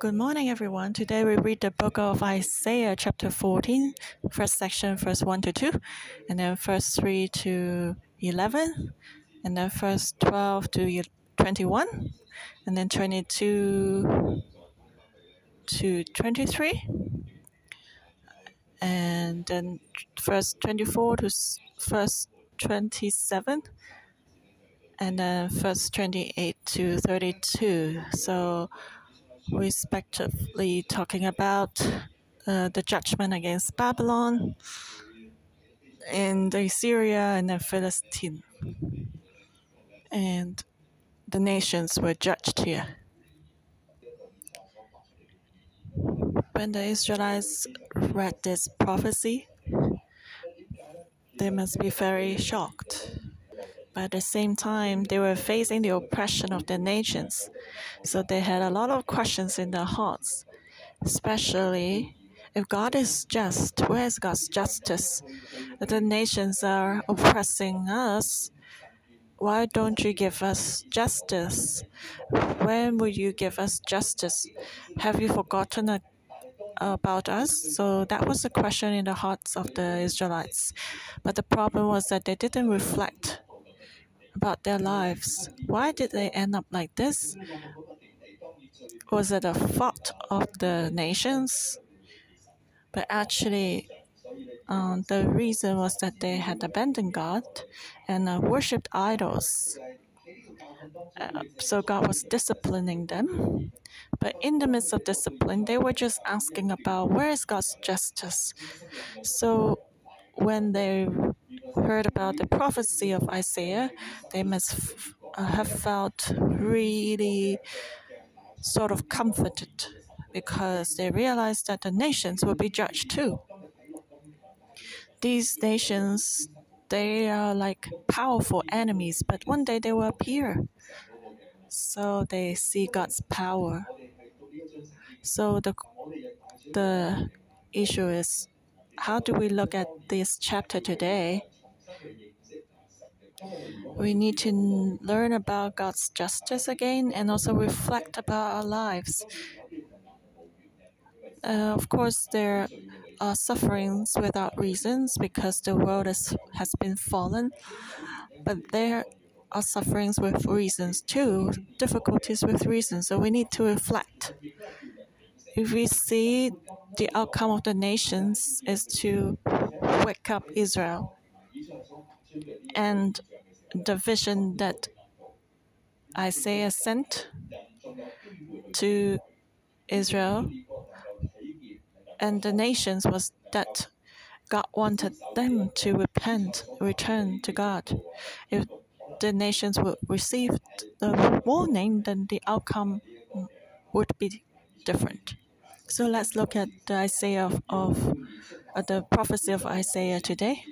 Good morning, everyone. Today we read the book of Isaiah, chapter 14, first section, verse 1 to 2, and then verse 3 to 11, and then verse 12 to 21, and then 22 to 23, and then verse 24 to verse 27, and then verse 28 to 32. So, respectively talking about uh, the judgment against Babylon and Assyria and the Philistine. And the nations were judged here. When the Israelites read this prophecy, they must be very shocked but at the same time, they were facing the oppression of the nations. So they had a lot of questions in their hearts, especially if God is just, where is God's justice? The nations are oppressing us, why don't you give us justice? When will you give us justice? Have you forgotten about us? So that was the question in the hearts of the Israelites. But the problem was that they didn't reflect about their lives. Why did they end up like this? Was it a fault of the nations? But actually, um, the reason was that they had abandoned God and uh, worshipped idols. Uh, so God was disciplining them. But in the midst of discipline, they were just asking about where is God's justice. So when they heard about the prophecy of Isaiah, they must uh, have felt really sort of comforted because they realized that the nations will be judged too. These nations, they are like powerful enemies, but one day they will appear. So they see God's power. So the the issue is how do we look at this chapter today? We need to learn about God's justice again and also reflect about our lives. Uh, of course, there are sufferings without reasons because the world is, has been fallen, but there are sufferings with reasons too, difficulties with reasons. So we need to reflect if we see the outcome of the nations is to wake up Israel and the vision that Isaiah sent to Israel and the nations was that God wanted them to repent, return to God. If the nations would receive the warning, then the outcome would be different. So let's look at the Isaiah of, of uh, the prophecy of Isaiah today.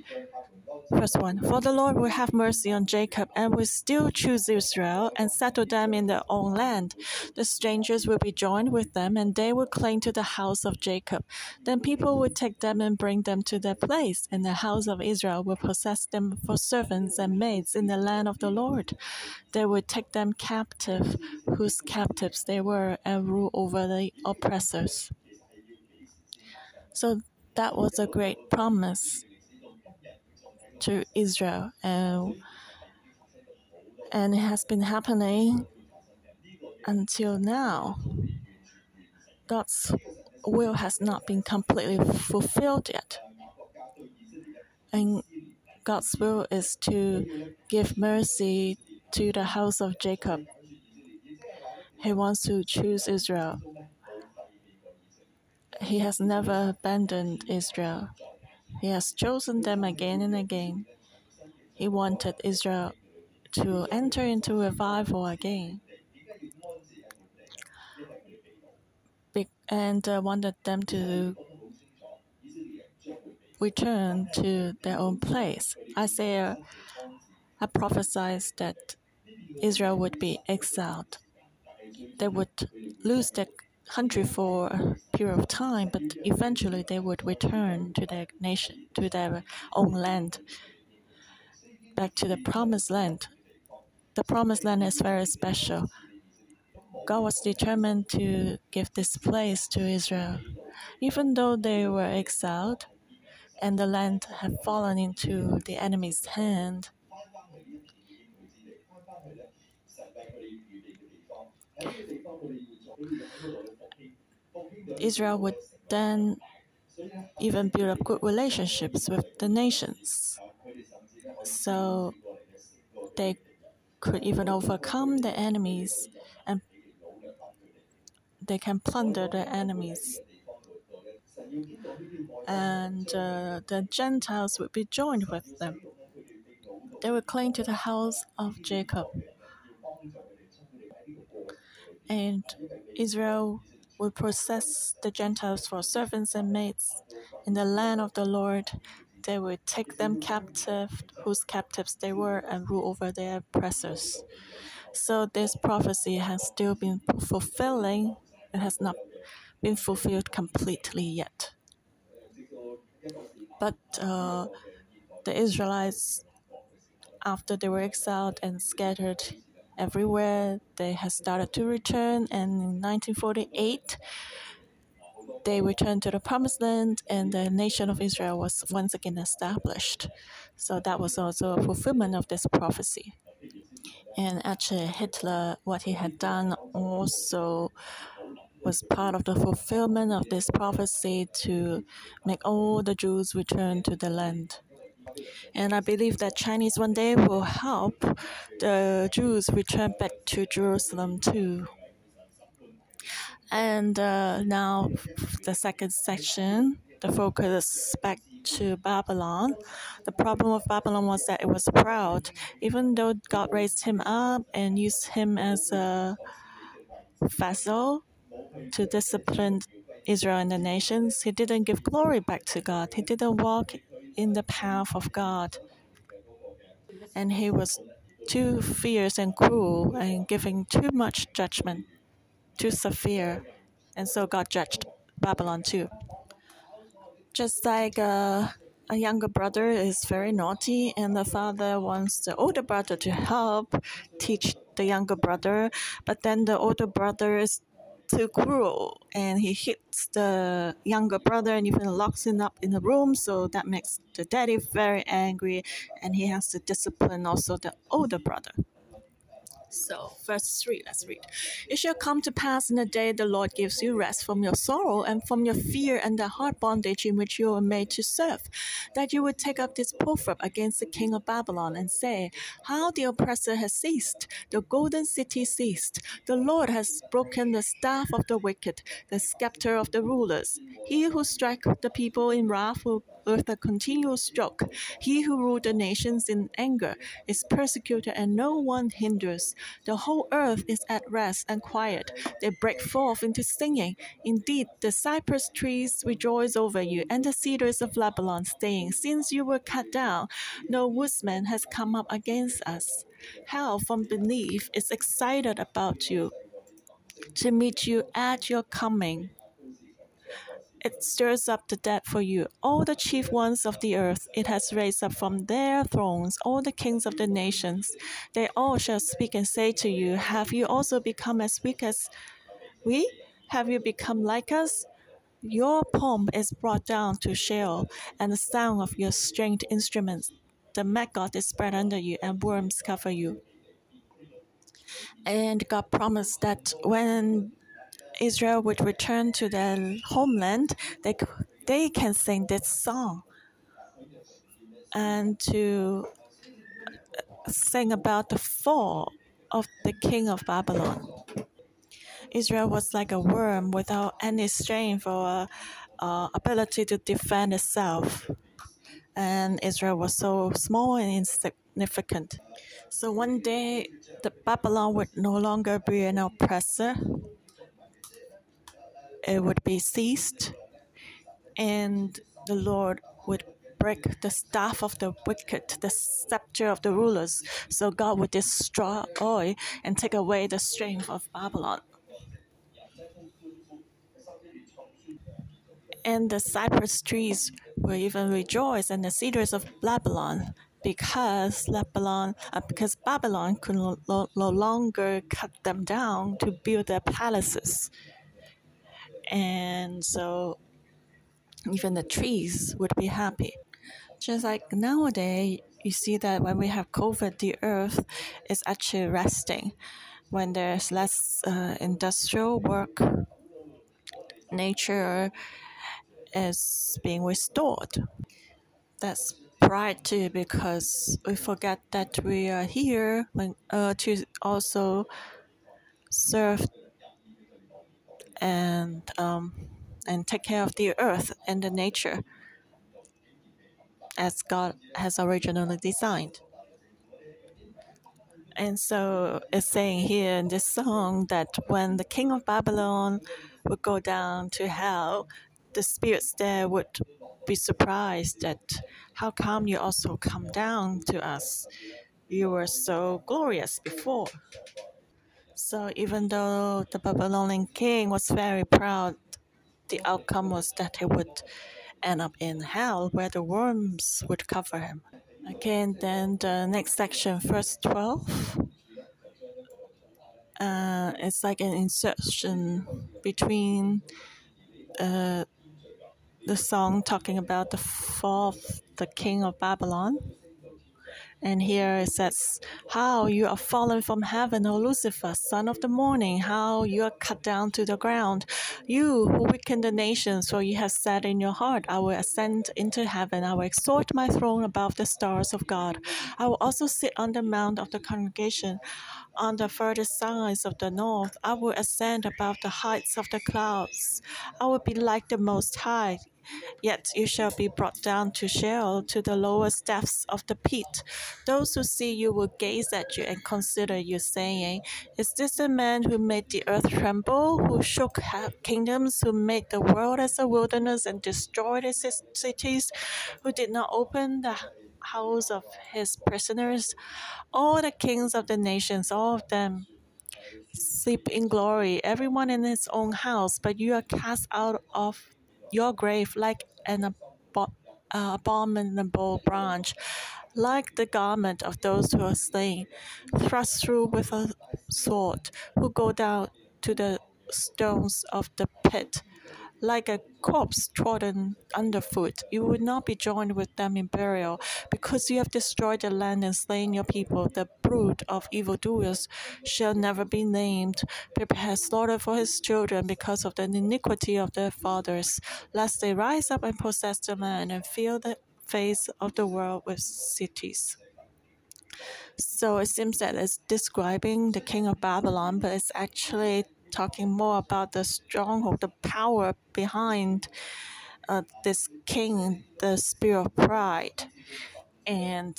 Verse 1 For the Lord will have mercy on Jacob and will still choose Israel and settle them in their own land. The strangers will be joined with them and they will cling to the house of Jacob. Then people will take them and bring them to their place, and the house of Israel will possess them for servants and maids in the land of the Lord. They will take them captive, whose captives they were, and rule over the oppressors. So that was a great promise to Israel, and and it has been happening until now. God's will has not been completely fulfilled yet, and God's will is to give mercy to the house of Jacob. He wants to choose Israel. He has never abandoned Israel. He has chosen them again and again. He wanted Israel to enter into revival again. and uh, wanted them to return to their own place. Isaiah had prophesied that Israel would be exiled. They would lose their country for a period of time, but eventually they would return to their nation, to their own land, back to the promised land. The promised land is very special. God was determined to give this place to Israel. Even though they were exiled and the land had fallen into the enemy's hand, Israel would then even build up good relationships with the nations. So they could even overcome the enemies and they can plunder the enemies. And uh, the Gentiles would be joined with them. They would cling to the house of Jacob. And Israel would possess the Gentiles for servants and maids in the land of the Lord. They would take them captive, whose captives they were, and rule over their oppressors. So this prophecy has still been fulfilling. It has not been fulfilled completely yet. But uh, the Israelites, after they were exiled and scattered everywhere, they had started to return. And in 1948, they returned to the Promised Land, and the nation of Israel was once again established. So that was also a fulfillment of this prophecy. And actually, Hitler, what he had done also was part of the fulfillment of this prophecy to make all the Jews return to the land. And I believe that Chinese one day will help the Jews return back to Jerusalem too. And uh, now, the second section, the focus back to Babylon. The problem of Babylon was that it was proud. Even though God raised him up and used him as a vessel to discipline Israel and the nations, he didn't give glory back to God. He didn't walk in the path of God. And he was too fierce and cruel and giving too much judgment, too severe. And so God judged Babylon too. Just like uh, a younger brother is very naughty, and the father wants the older brother to help teach the younger brother, but then the older brother is too cruel and he hits the younger brother and even locks him up in a room so that makes the daddy very angry and he has to discipline also the older brother so, verse 3, let's read. It shall come to pass in the day the Lord gives you rest from your sorrow and from your fear and the hard bondage in which you are made to serve, that you would take up this proverb against the king of Babylon and say, How the oppressor has ceased, the golden city ceased. The Lord has broken the staff of the wicked, the scepter of the rulers. He who strikes the people in wrath will with a continual stroke. He who ruled the nations in anger is persecuted, and no one hinders. The whole earth is at rest and quiet. They break forth into singing. Indeed, the cypress trees rejoice over you, and the cedars of Lebanon, saying, Since you were cut down, no woodsman has come up against us. Hell from beneath is excited about you to meet you at your coming. It stirs up the dead for you, all the chief ones of the earth. It has raised up from their thrones all the kings of the nations. They all shall speak and say to you, Have you also become as weak as we? Have you become like us? Your pomp is brought down to Sheol, and the sound of your stringed instruments. The maggot is spread under you, and worms cover you. And God promised that when Israel would return to their homeland, they, they can sing this song and to sing about the fall of the king of Babylon. Israel was like a worm without any strength or uh, ability to defend itself. And Israel was so small and insignificant. So one day, the Babylon would no longer be an oppressor, it would be ceased, and the Lord would break the staff of the wicked, the scepter of the rulers. So God would destroy and take away the strength of Babylon. And the cypress trees will even rejoice, and the cedars of Babylon because Babylon, uh, because Babylon could no, no longer cut them down to build their palaces, and so even the trees would be happy. Just like nowadays, you see that when we have COVID, the earth is actually resting. When there's less uh, industrial work, nature is being restored. That's pride too, because we forget that we are here when, uh, to also serve and um, and take care of the earth and the nature as God has originally designed. And so it's saying here in this song that when the king of Babylon would go down to hell, the spirits there would be surprised that how come you also come down to us? You were so glorious before. So even though the Babylonian king was very proud, the outcome was that he would end up in hell where the worms would cover him. Again, then the next section, verse 12. Uh, it's like an insertion between uh, the song talking about the fall of the king of Babylon and here it says, How you are fallen from heaven, O Lucifer, son of the morning, how you are cut down to the ground. You who weaken the nations, for you have said in your heart, I will ascend into heaven, I will exalt my throne above the stars of God. I will also sit on the mount of the congregation on the furthest sides of the north. I will ascend above the heights of the clouds. I will be like the Most High. Yet you shall be brought down to Sheol, to the lowest depths of the pit. Those who see you will gaze at you and consider you, saying, Is this the man who made the earth tremble, who shook kingdoms, who made the world as a wilderness and destroyed its cities, who did not open the house of his prisoners? All the kings of the nations, all of them, sleep in glory, everyone in his own house, but you are cast out of your grave like an uh, abominable branch, like the garment of those who are slain, thrust through with a sword, who go down to the stones of the pit like a corpse trodden underfoot. You will not be joined with them in burial, because you have destroyed the land and slain your people. The brood of evildoers shall never be named. Prepare slaughter for his children because of the iniquity of their fathers, lest they rise up and possess the land and fill the face of the world with cities. So it seems that it's describing the king of Babylon, but it's actually talking more about the stronghold, the power behind uh, this king, the spirit of pride. And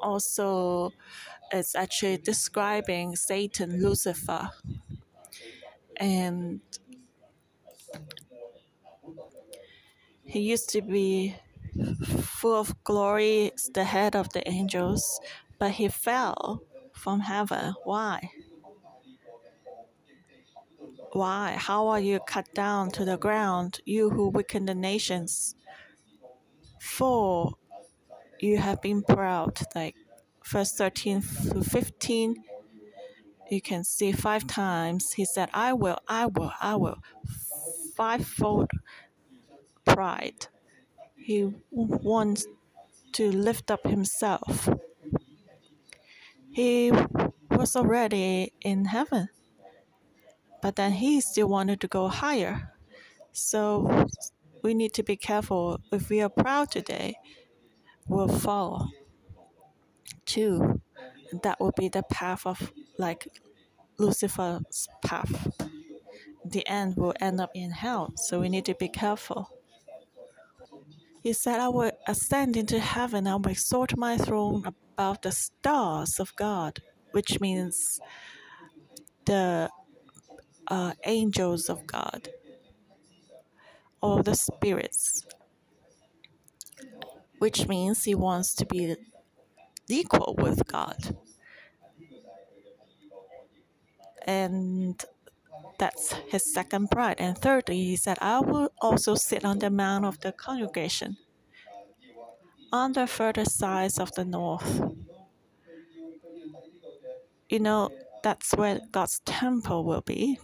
also, it's actually describing Satan, Lucifer. And he used to be full of glory, the head of the angels, but he fell from heaven. Why? Why? How are you cut down to the ground, you who weaken the nations? For you have been proud. Like verse 13 to 15, you can see five times he said, I will, I will, I will. Fivefold pride. He wants to lift up himself. He was already in heaven but then he still wanted to go higher. So we need to be careful. If we are proud today, we'll fall too. That will be the path of like Lucifer's path. The end will end up in hell. So we need to be careful. He said, I will ascend into heaven, I will exalt my throne above the stars of God, which means the uh, angels of God or the spirits, which means he wants to be equal with God. And that's his second pride. And thirdly, he said, I will also sit on the mount of the congregation. on the further sides of the north. You know, that's where God's temple will be.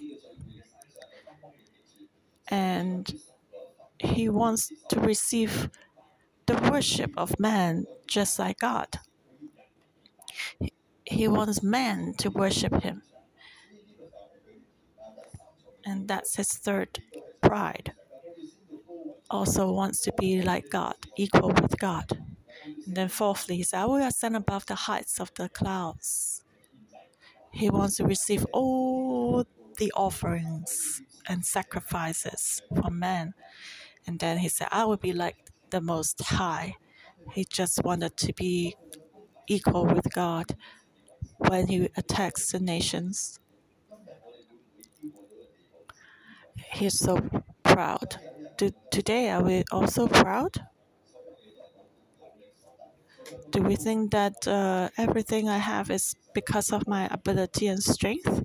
And He wants to receive the worship of man just like God. He wants man to worship Him. And that's His third pride. Also wants to be like God, equal with God. And then fourthly, he said, I will ascend above the heights of the clouds. He wants to receive all the offerings and sacrifices for men. And then he said, I will be like the Most High. He just wanted to be equal with God when he attacks the nations. He's so proud. Do, today, are we also proud? Do we think that uh, everything I have is because of my ability and strength?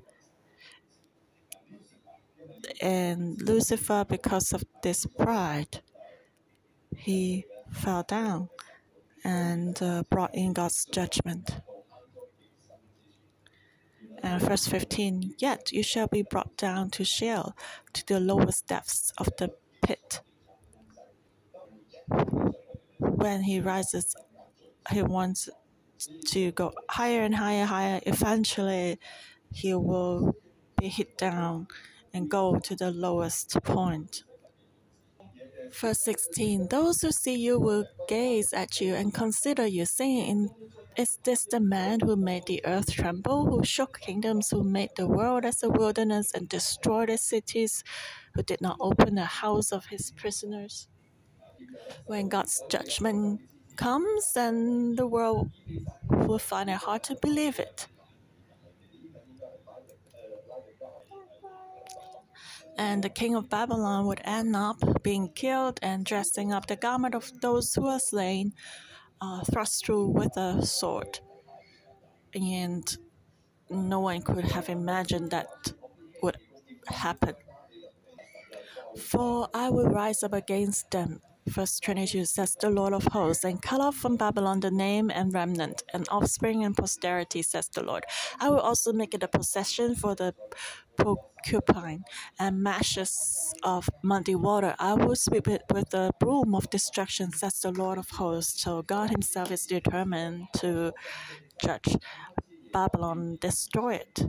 And Lucifer, because of this pride, he fell down and uh, brought in God's judgment. And verse 15 Yet you shall be brought down to Sheol, to the lowest depths of the pit. When he rises he wants to go higher and higher, higher. Eventually, he will be hit down and go to the lowest point. Verse 16 Those who see you will gaze at you and consider you, saying, Is this the man who made the earth tremble, who shook kingdoms, who made the world as a wilderness and destroyed the cities, who did not open the house of his prisoners? When God's judgment comes, then the world will find it hard to believe it. And the king of Babylon would end up being killed and dressing up the garment of those who are slain, uh, thrust through with a sword. And no one could have imagined that would happen. For I will rise up against them Verse 22 says, The Lord of hosts, and cut off from Babylon the name and remnant, and offspring and posterity, says the Lord. I will also make it a possession for the porcupine and mashes of muddy water. I will sweep it with the broom of destruction, says the Lord of hosts. So God Himself is determined to judge Babylon, destroy it.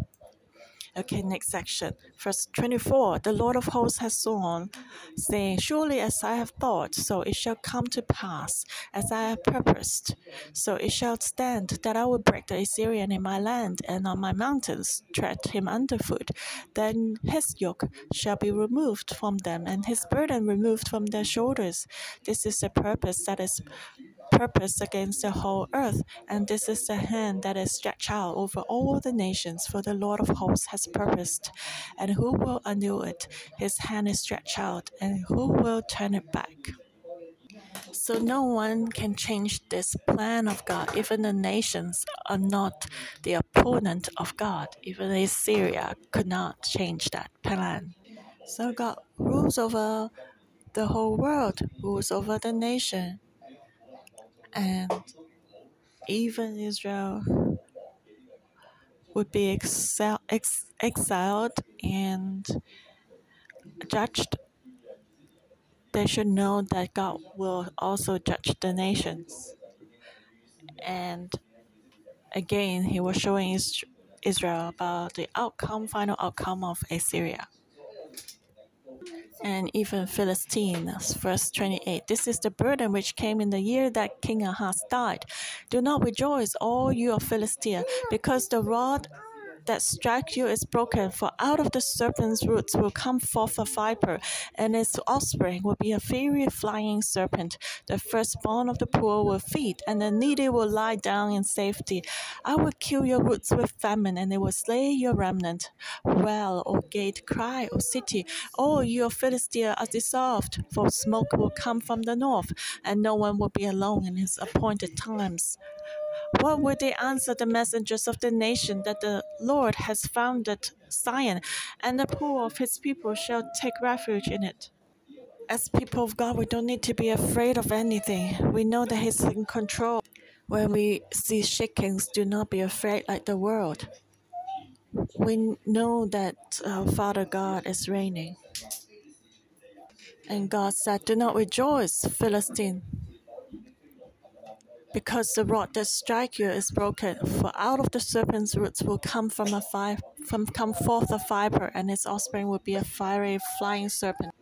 Okay, next section. Verse 24 The Lord of hosts has sworn, saying, Surely as I have thought, so it shall come to pass, as I have purposed. So it shall stand that I will break the Assyrian in my land, and on my mountains tread him underfoot. Then his yoke shall be removed from them, and his burden removed from their shoulders. This is the purpose that is purpose against the whole earth, and this is the hand that is stretched out over all the nations, for the Lord of hosts has purposed. And who will undo it? His hand is stretched out, and who will turn it back? So no one can change this plan of God. Even the nations are not the opponent of God. Even Assyria could not change that plan. So God rules over the whole world, rules over the nation and even Israel would be exil- ex- exiled and judged, they should know that God will also judge the nations. And again, he was showing Israel about the outcome, final outcome of Assyria and even Philistines. Verse 28 This is the burden which came in the year that King Ahaz died. Do not rejoice, all you of Philistia, because the rod that strike you is broken, for out of the serpent's roots will come forth a viper, and its offspring will be a fiery flying serpent. The firstborn of the poor will feed, and the needy will lie down in safety. I will kill your roots with famine, and it will slay your remnant. Well, O gate, cry, O city, all your Philistia are dissolved, for smoke will come from the north, and no one will be alone in his appointed times. What would they answer the messengers of the nation that the Lord has founded Zion, and the poor of his people shall take refuge in it? as people of God, we don't need to be afraid of anything. We know that He's in control. When we see shakings, do not be afraid like the world. We know that uh, Father God is reigning. And God said, Do not rejoice, Philistine, because the rod that strike you is broken. For out of the serpent's roots will come from a fire, from come forth a viper, and its offspring will be a fiery flying serpent.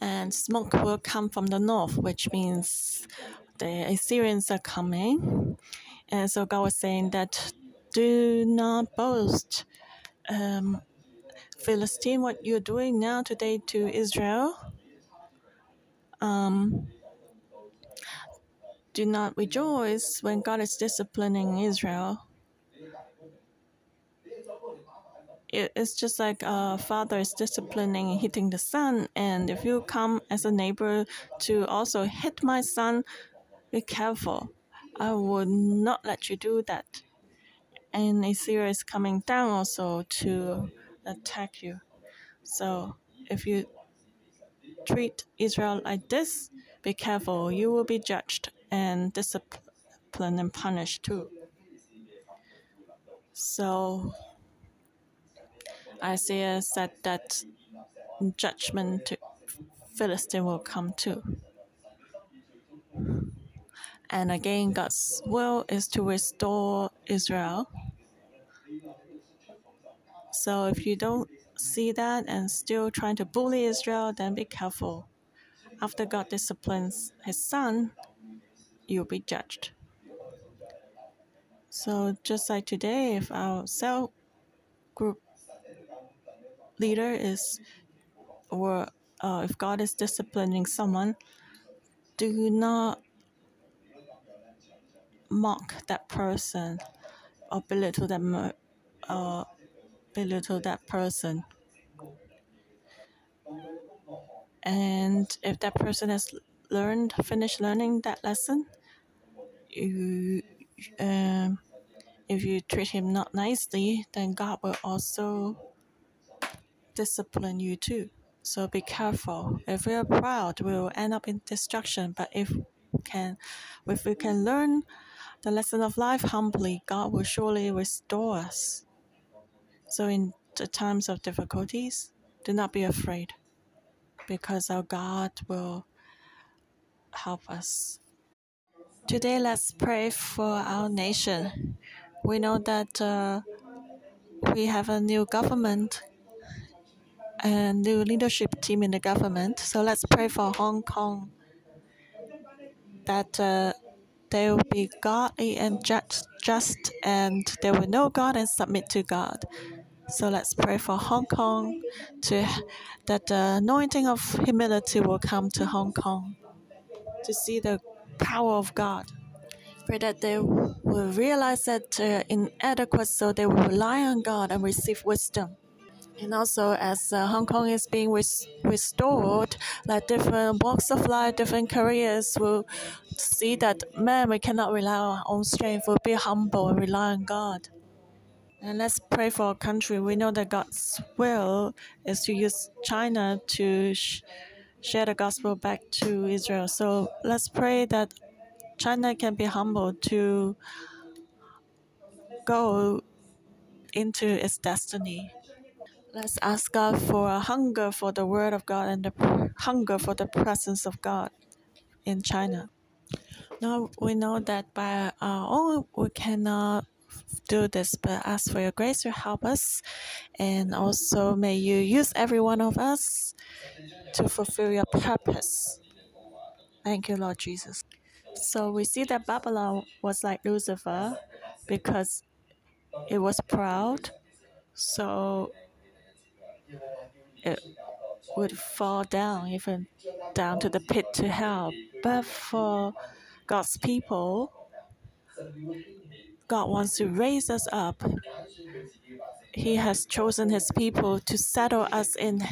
And smoke will come from the north, which means the Assyrians are coming. And so God was saying that do not boast. Um, Philistine, what you're doing now today to Israel, um, do not rejoice when God is disciplining Israel. it's just like a father is disciplining and hitting the son, and if you come as a neighbor to also hit my son, be careful. I would not let you do that. And Assyria is coming down also to attack you. So if you treat Israel like this, be careful. You will be judged and disciplined and punished too. So Isaiah said that judgment to Philistine will come too. And again, God's will is to restore Israel. So if you don't see that and still trying to bully Israel, then be careful. After God disciplines his son, you'll be judged. So just like today, if our cell group leader is, or uh, if God is disciplining someone, do not mock that person or belittle them uh, belittle that person. And if that person has learned, finished learning that lesson, you, um, if you treat him not nicely, then God will also discipline you too. So be careful. If we are proud, we will end up in destruction. But if can, if we can learn the lesson of life humbly, God will surely restore us. So in the times of difficulties, do not be afraid, because our God will help us. Today, let's pray for our nation. We know that uh, we have a new government a new leadership team in the government. So let's pray for Hong Kong that uh, they will be godly and just, just, and they will know God and submit to God. So let's pray for Hong Kong to that the anointing of humility will come to Hong Kong to see the power of God. Pray that they will realize that they're inadequate, so they will rely on God and receive wisdom. And also, as uh, Hong Kong is being res- restored, like different walks of life, different careers will see that, man, we cannot rely on our own strength. We'll be humble and rely on God. And let's pray for our country. We know that God's will is to use China to share the gospel back to Israel. So let's pray that China can be humble to go into its destiny. Let's ask God for a hunger for the Word of God and the hunger for the presence of God in China. Now we know that by our own we cannot do this, but ask for your grace to help us, and also may you use every one of us to fulfill your purpose. Thank you, Lord Jesus. So we see that Babylon was like Lucifer because it was proud. So it would fall down, even down to the pit to hell. But for God's people, God wants to raise us up. He has chosen His people to settle us in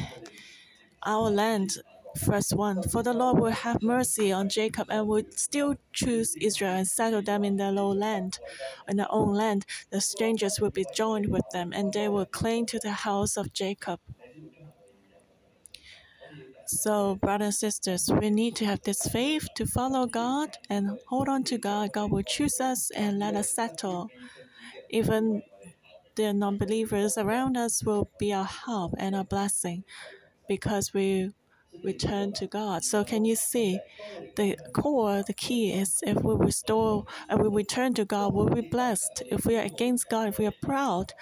our land. Verse 1 For the Lord will have mercy on Jacob and will still choose Israel and settle them in their low land. In their own land, the strangers will be joined with them, and they will cling to the house of Jacob. So, brothers and sisters, we need to have this faith to follow God and hold on to God. God will choose us and let us settle. Even the non believers around us will be our help and our blessing because we return to God. So, can you see the core, the key is if we restore and we return to God, we'll be blessed. If we are against God, if we are proud,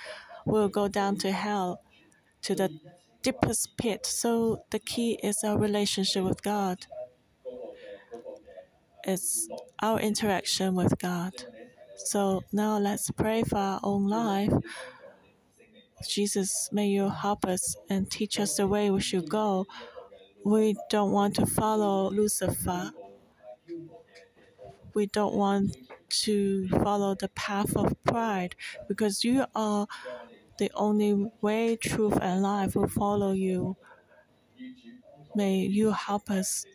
we'll go down to hell, to the deepest pit. So, the key is our relationship with God, it's our interaction with God. So, now let's pray for our own life. Jesus, may you help us and teach us the way we should go. We don't want to follow Lucifer. We don't want to follow the path of pride because you are the only way, truth, and life will follow you. May you help us.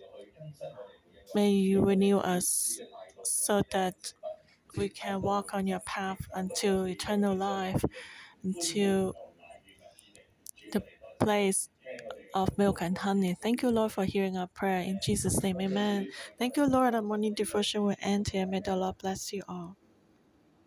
May you renew us so that we can walk on your path until eternal life, until the place of milk and honey. Thank you, Lord, for hearing our prayer. In Jesus' name, amen. Thank you, Lord. Our morning devotion will end here. May the Lord bless you all.